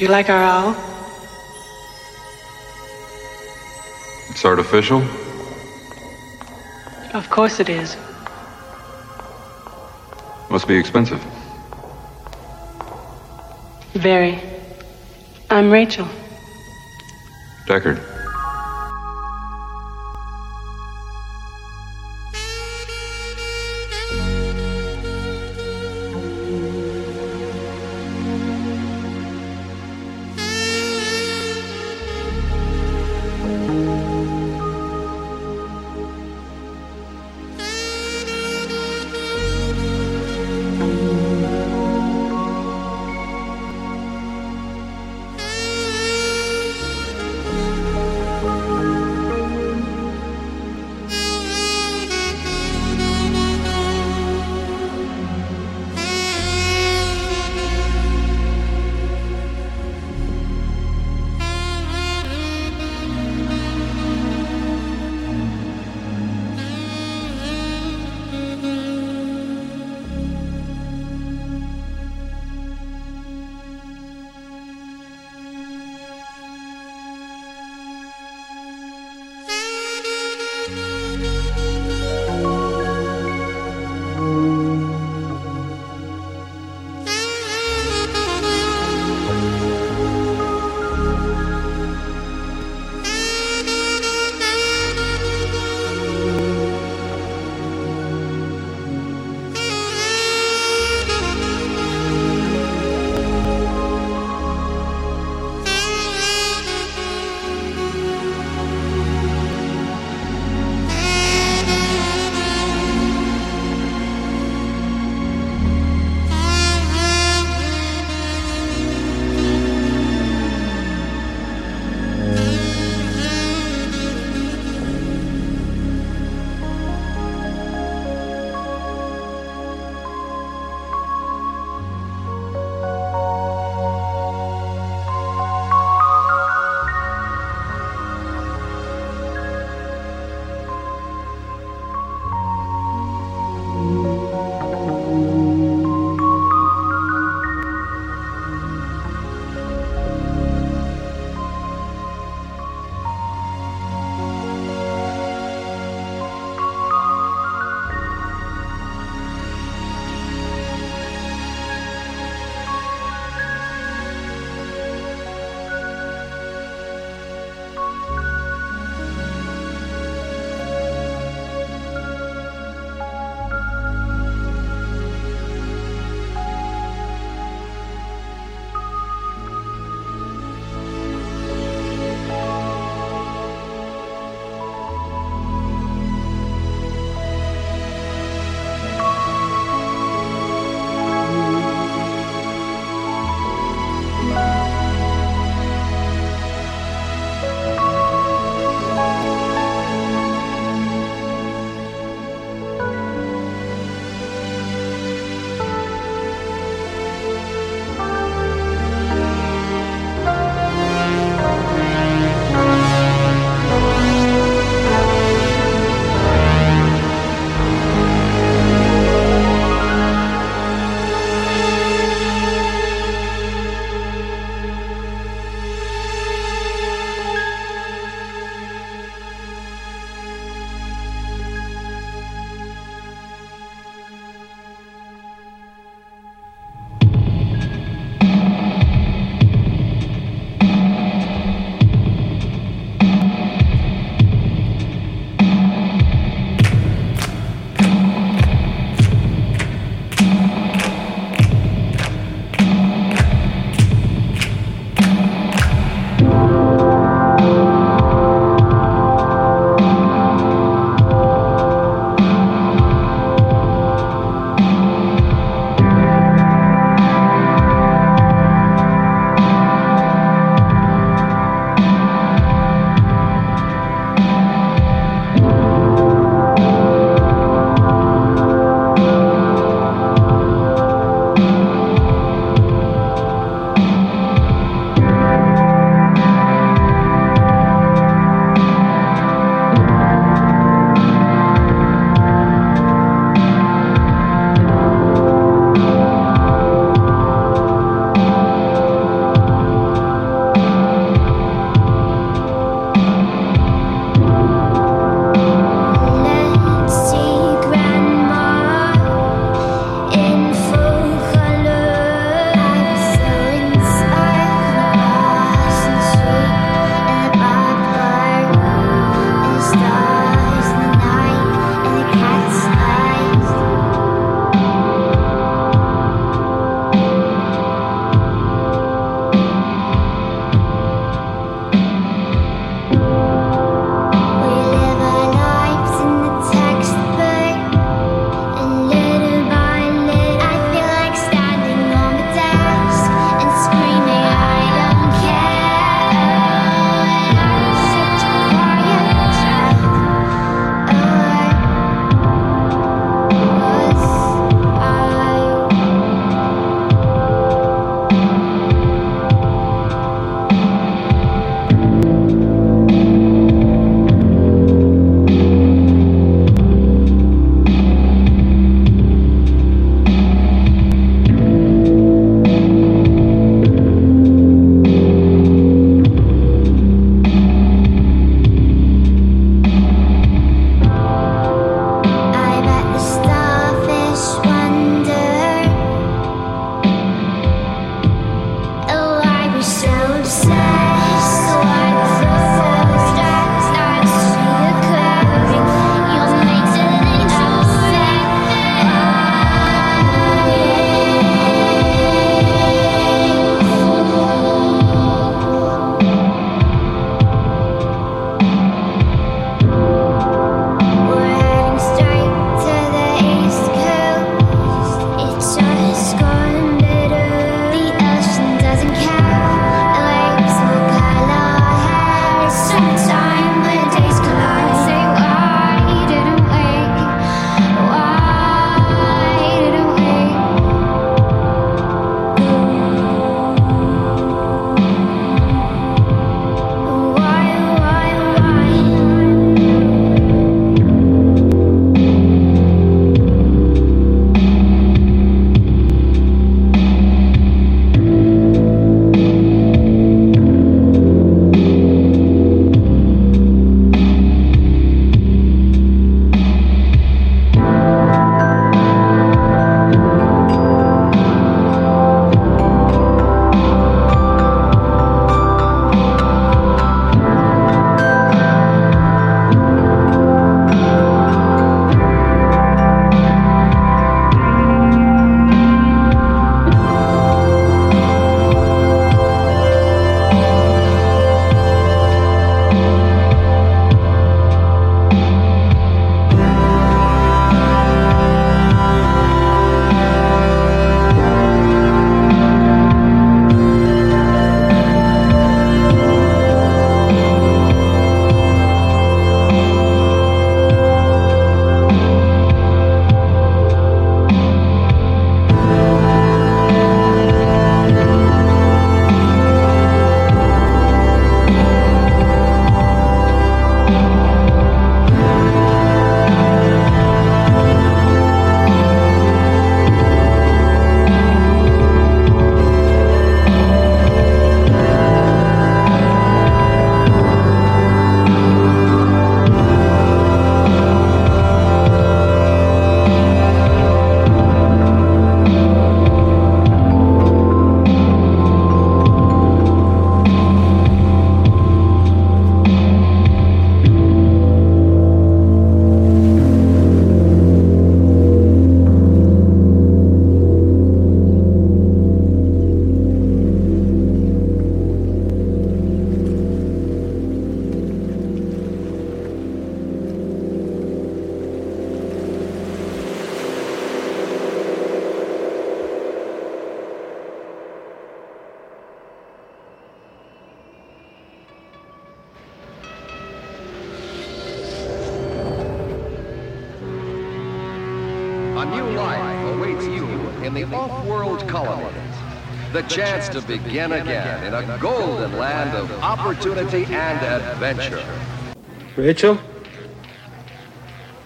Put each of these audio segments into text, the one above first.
Do you like our owl? It's artificial? Of course it is. Must be expensive. Very. I'm Rachel. Deckard. Chance to begin again in a golden land of opportunity and adventure. Rachel?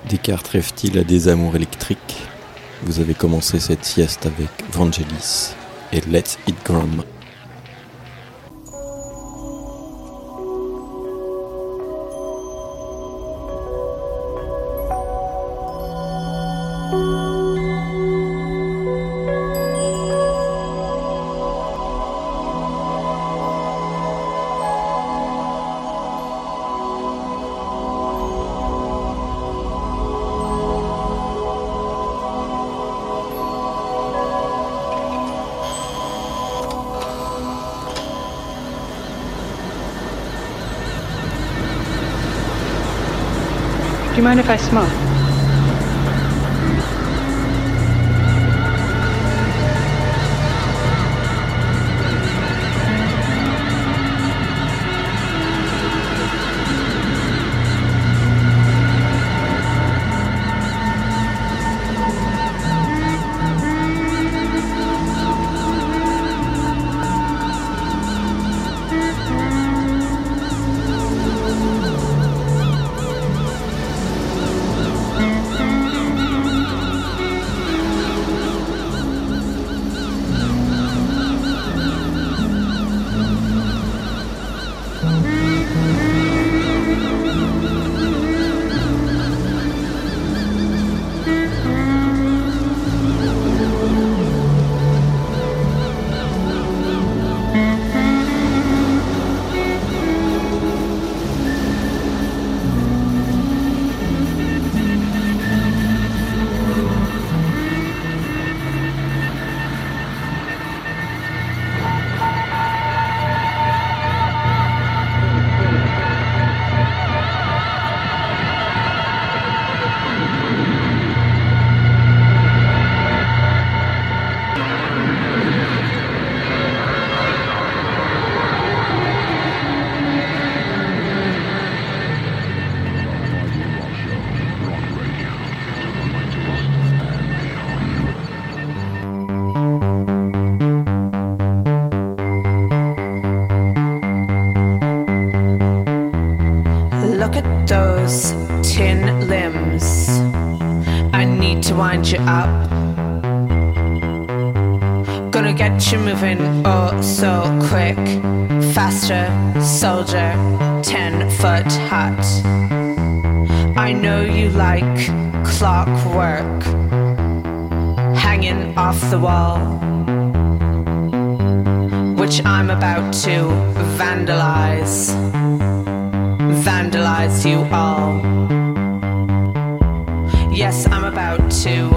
Descartes rêve-t-il à des amours électriques? Vous avez commencé cette sieste avec Vangelis et Let's It Grum. I smoke? Wind you up. Gonna get you moving oh so quick. Faster, soldier, 10 foot hut. I know you like clockwork hanging off the wall, which I'm about to vandalize vandalize you all. Yes, I'm about to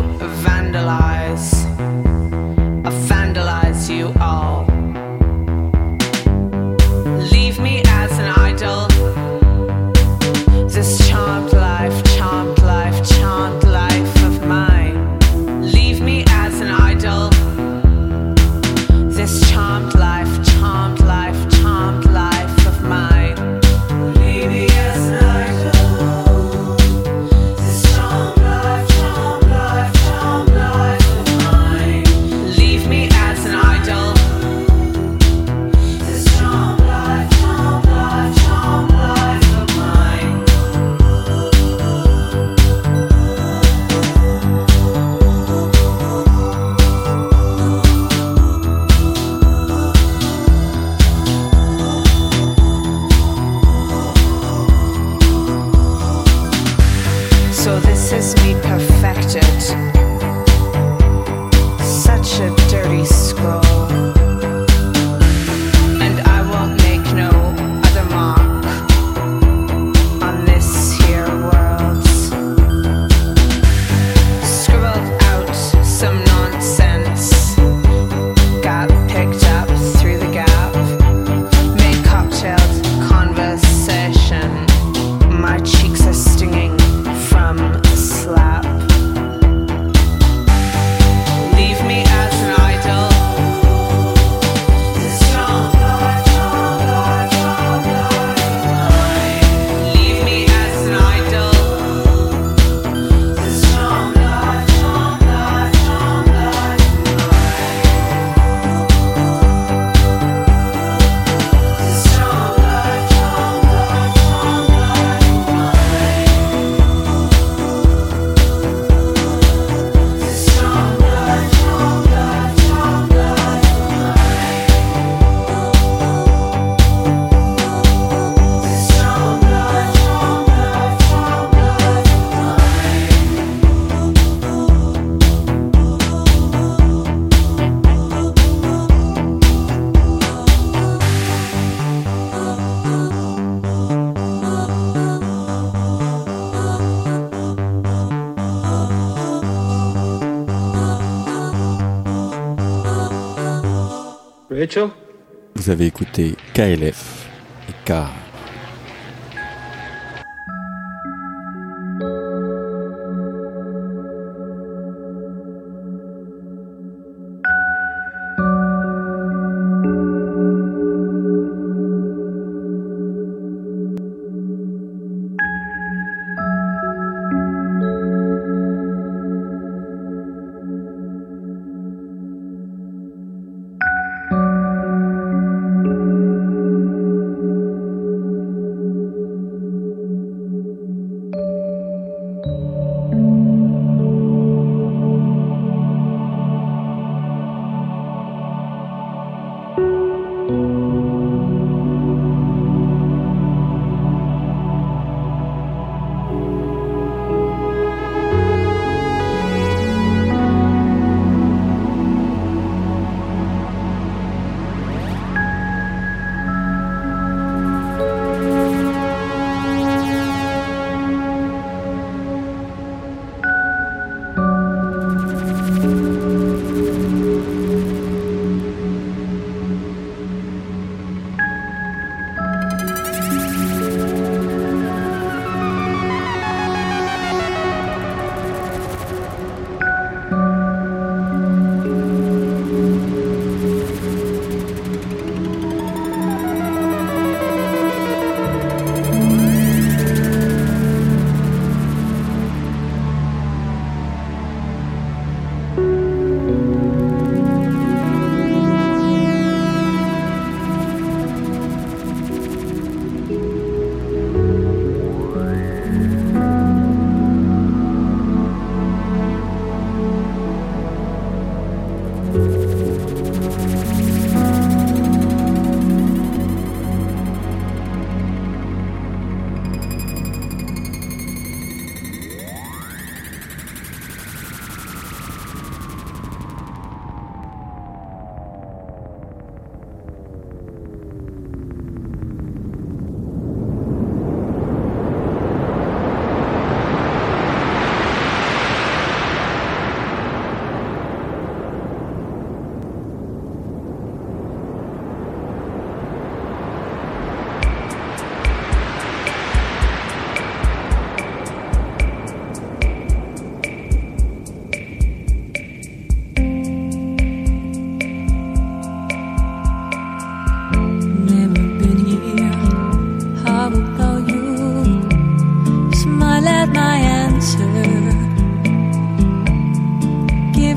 Vous avez écouté KLF et K.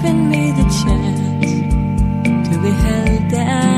given me the chance to be held down.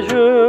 Pleasure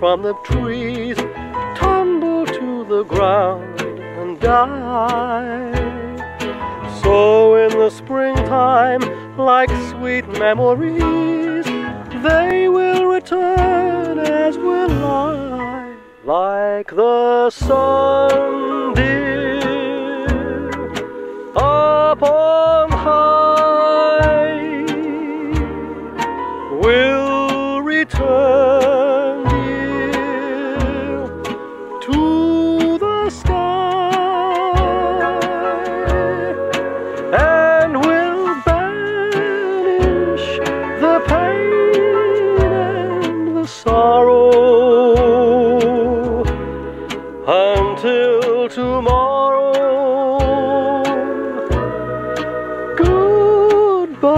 from the trees, tumble to the ground and die. So in the springtime, like sweet memories, they will return as will I, like the sun, until tomorrow. Goodbye.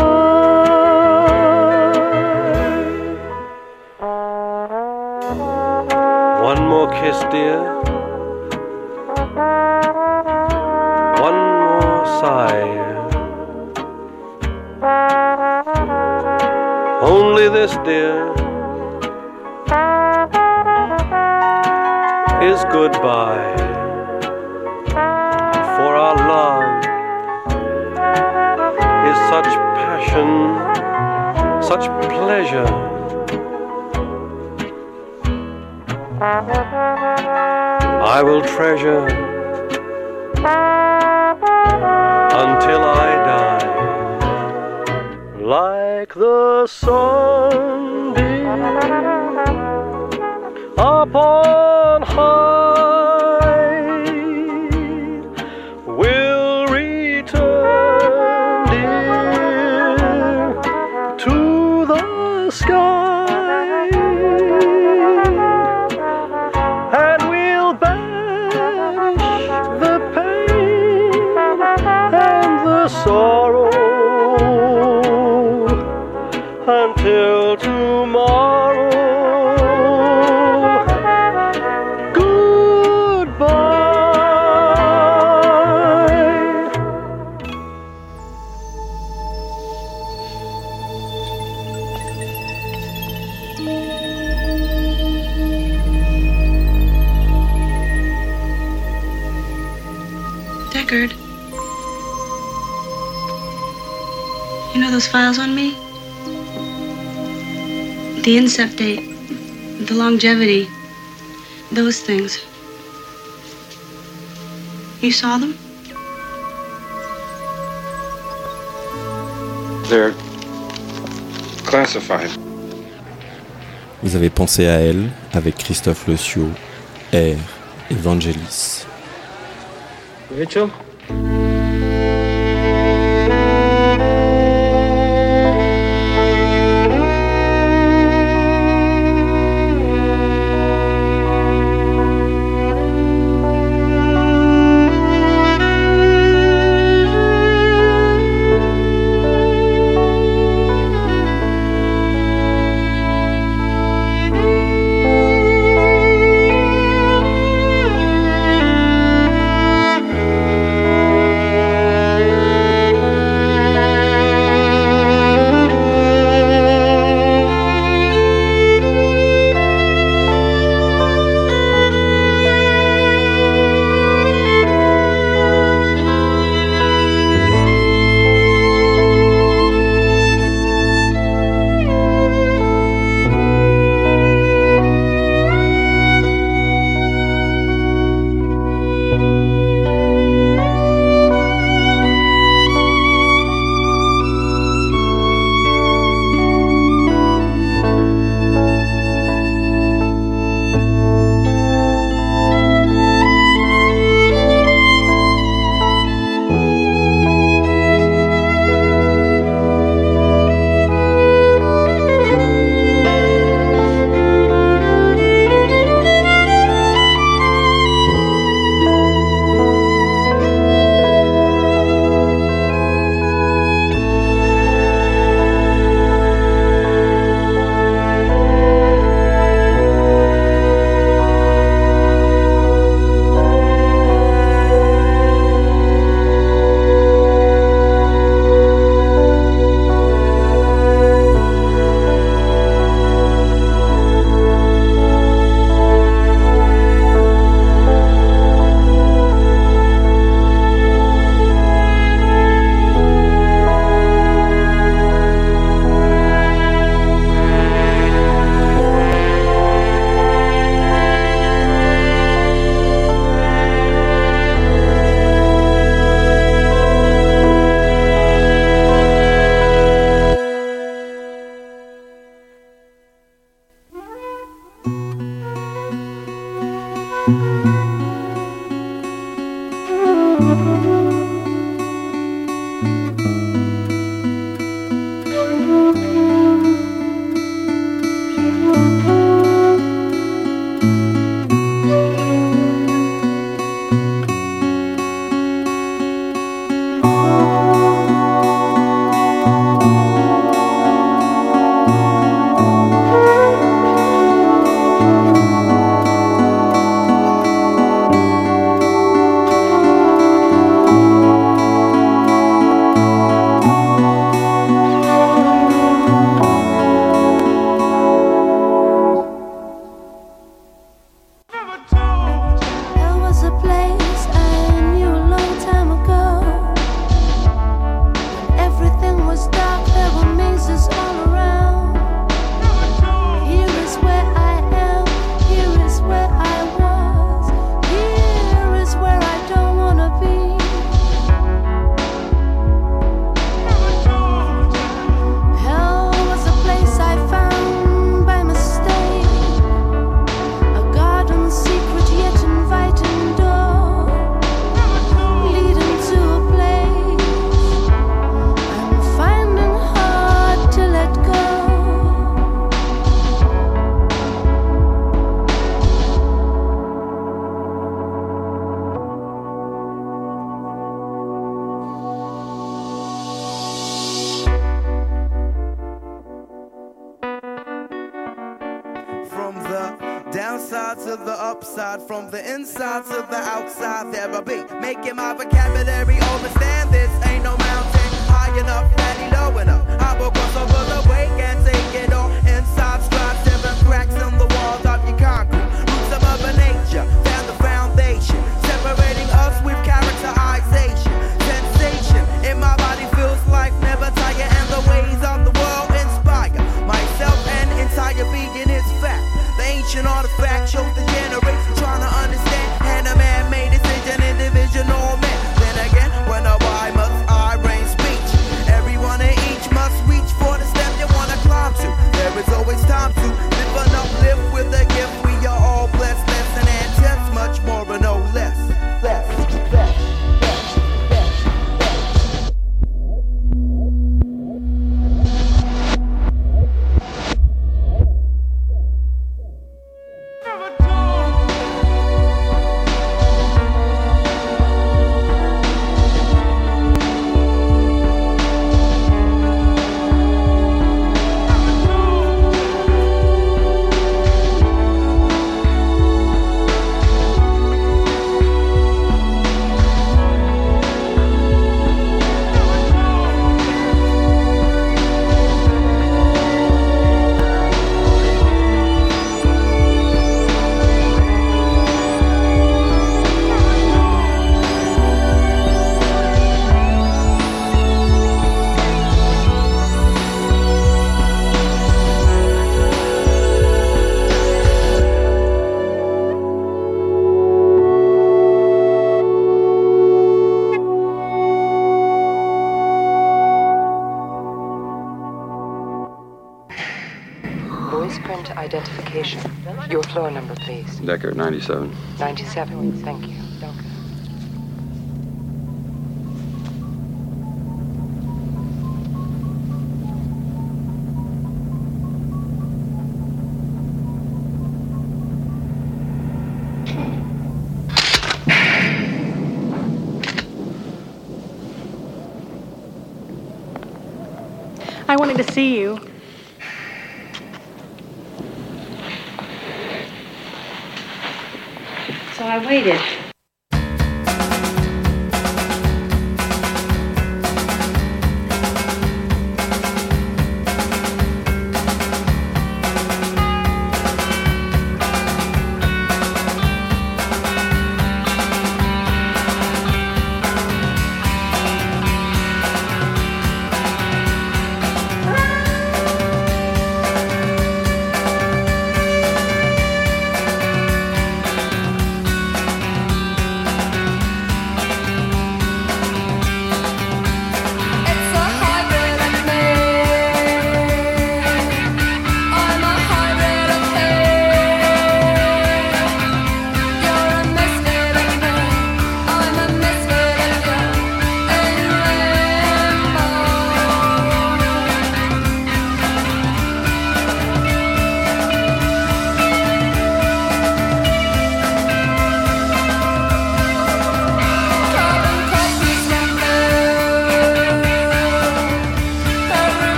One more kiss, dear. One more sigh. Only this, dear, is goodbye. For our love is such passion, such pleasure. I will treasure until I die, like the sun know those files on me? The incept date, the longevity, those things. You saw them? They're classified. Vous avez pensé à elle avec Christophe Leusiau, Air et Rachel? Deckard, 97. 97. Thank you.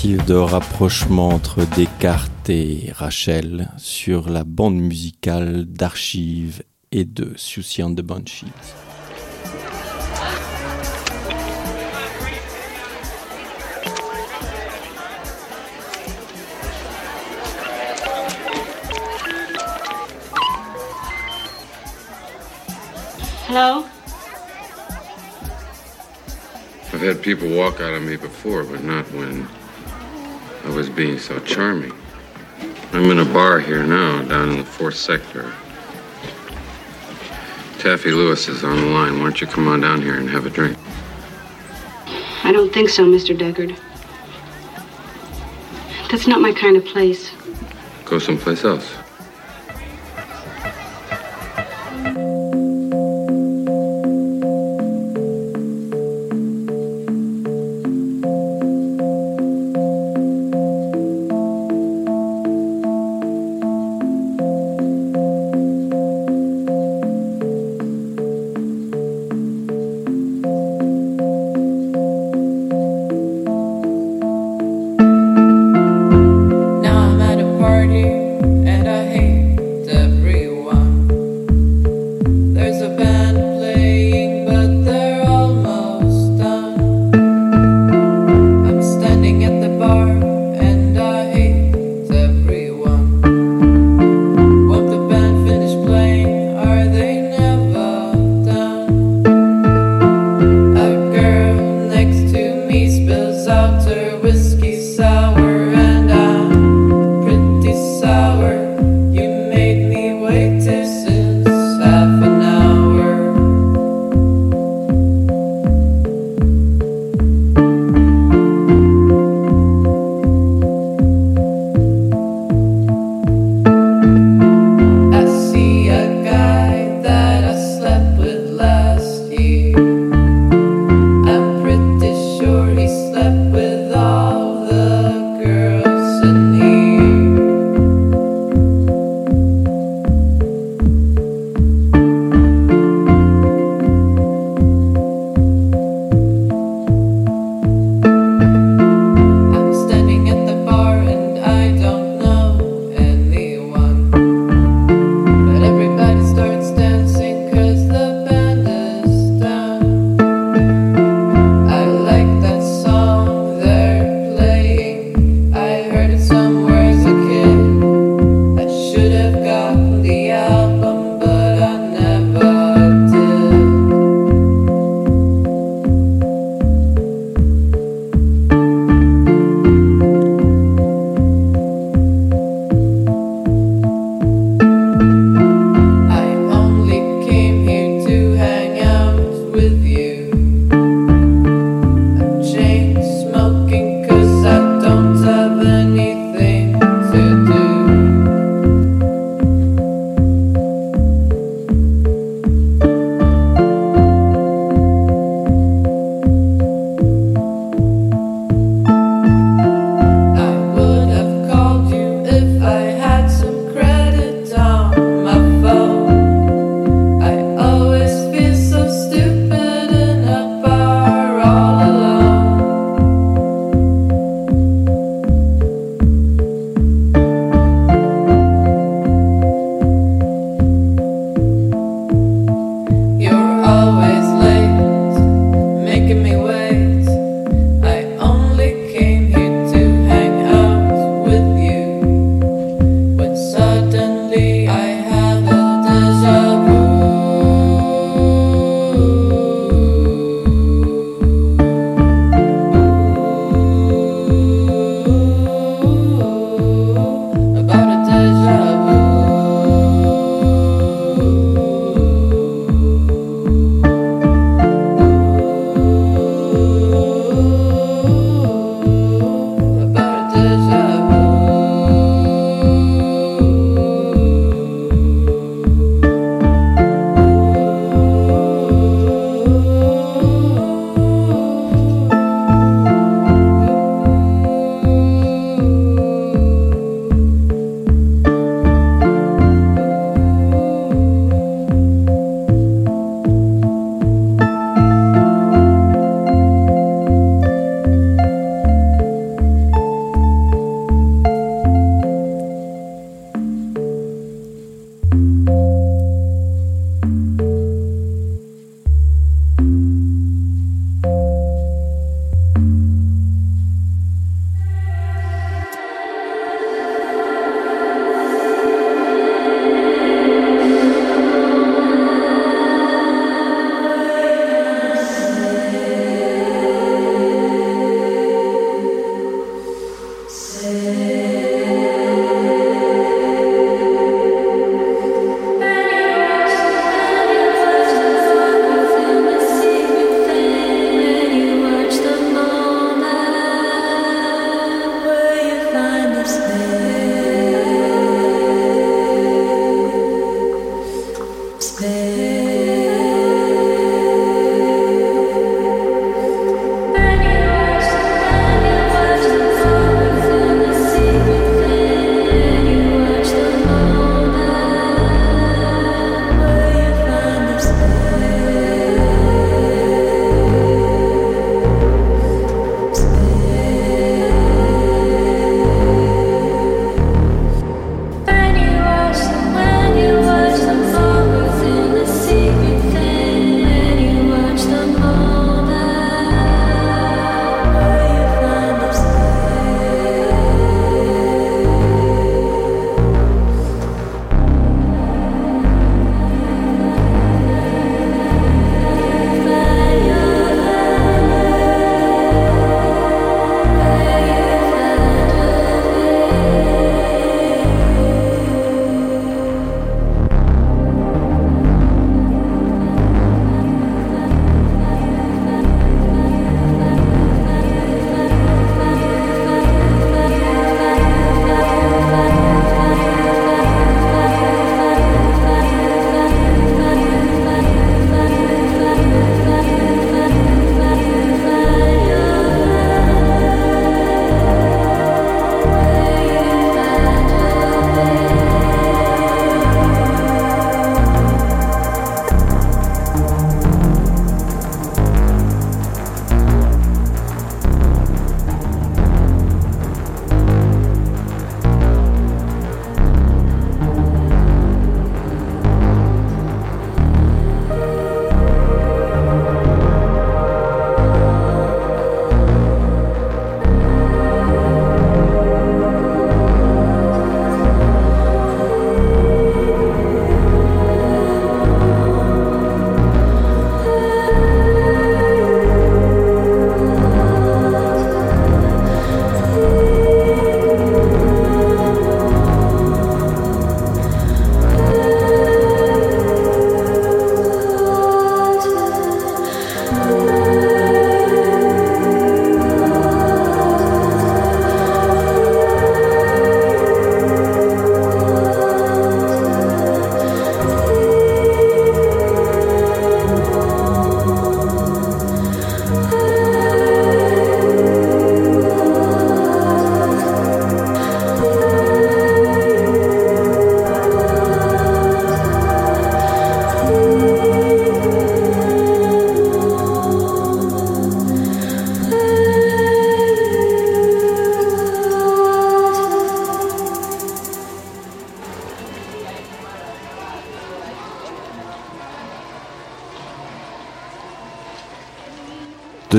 tentative de rapprochement entre Descartes et Rachel sur la bande musicale d'archives et de Susie and the Banshees. Hello? I've had people walk out on me before, but not when I was being so charming. I'm in a bar here now, down in the fourth sector. Taffy Lewis is on the line. Why don't you come on down here and have a drink? I don't think so, Mr. Deckard. That's not my kind of place. Go someplace else.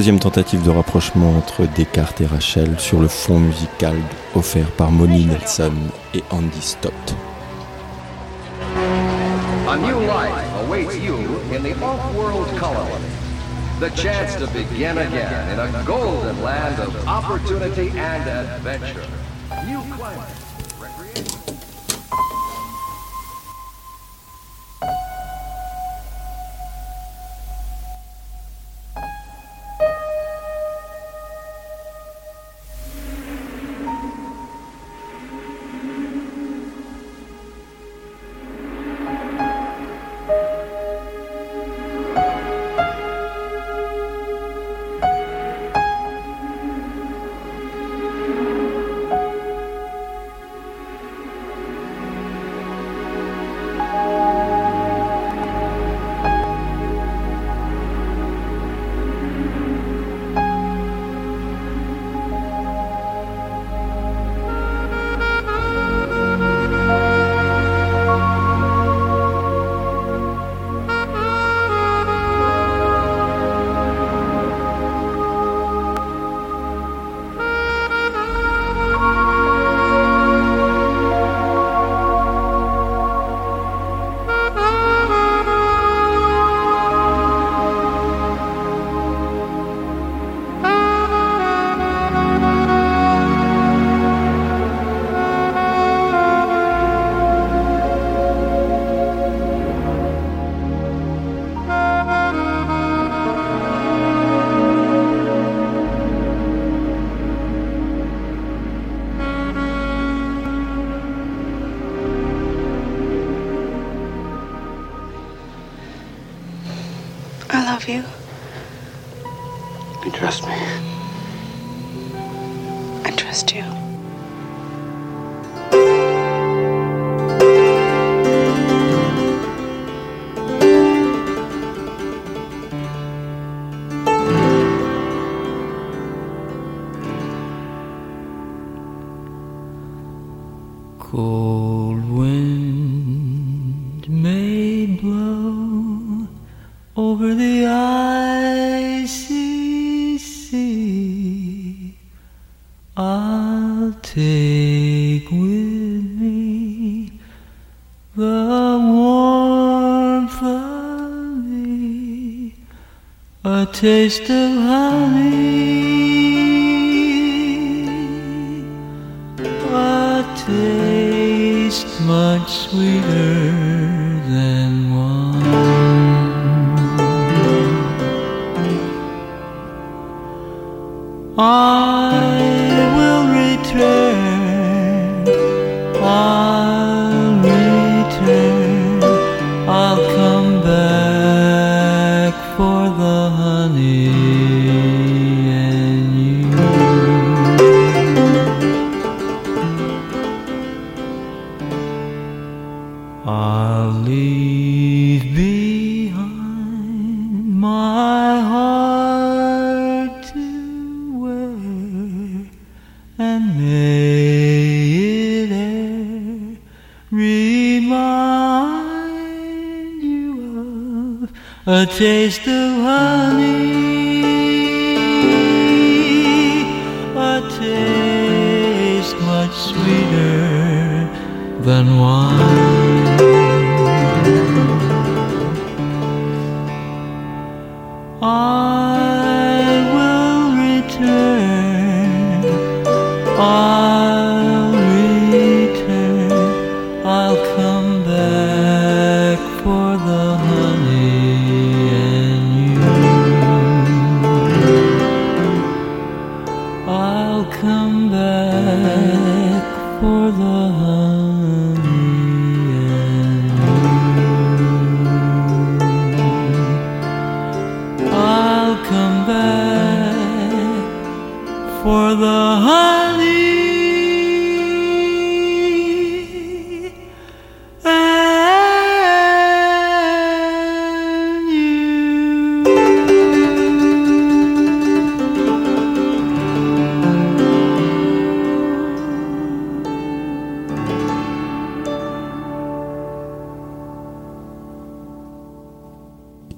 Deuxième tentative de rapprochement entre Descartes et Rachel sur le fond musical offert par Moni Nelson et Andy Stott. A new life awaits you in the off-world colony. The chance to begin again in a golden land of opportunity and adventure. Take with me the warmth of a taste of honey,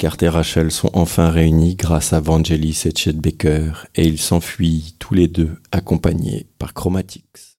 Descartes et Rachel sont enfin réunis grâce à Vangelis et Chet Baker et ils s'enfuient tous les deux accompagnés par Chromatics.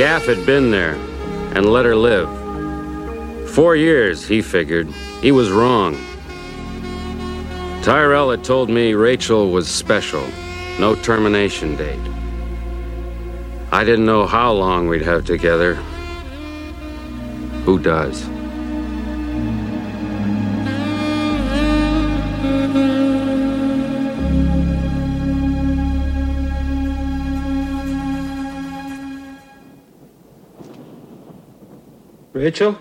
Gaff had been there and let her live. Four years, he figured. He was wrong. Tyrell had told me Rachel was special, no termination date. I didn't know how long we'd have together. Who does? Rachel?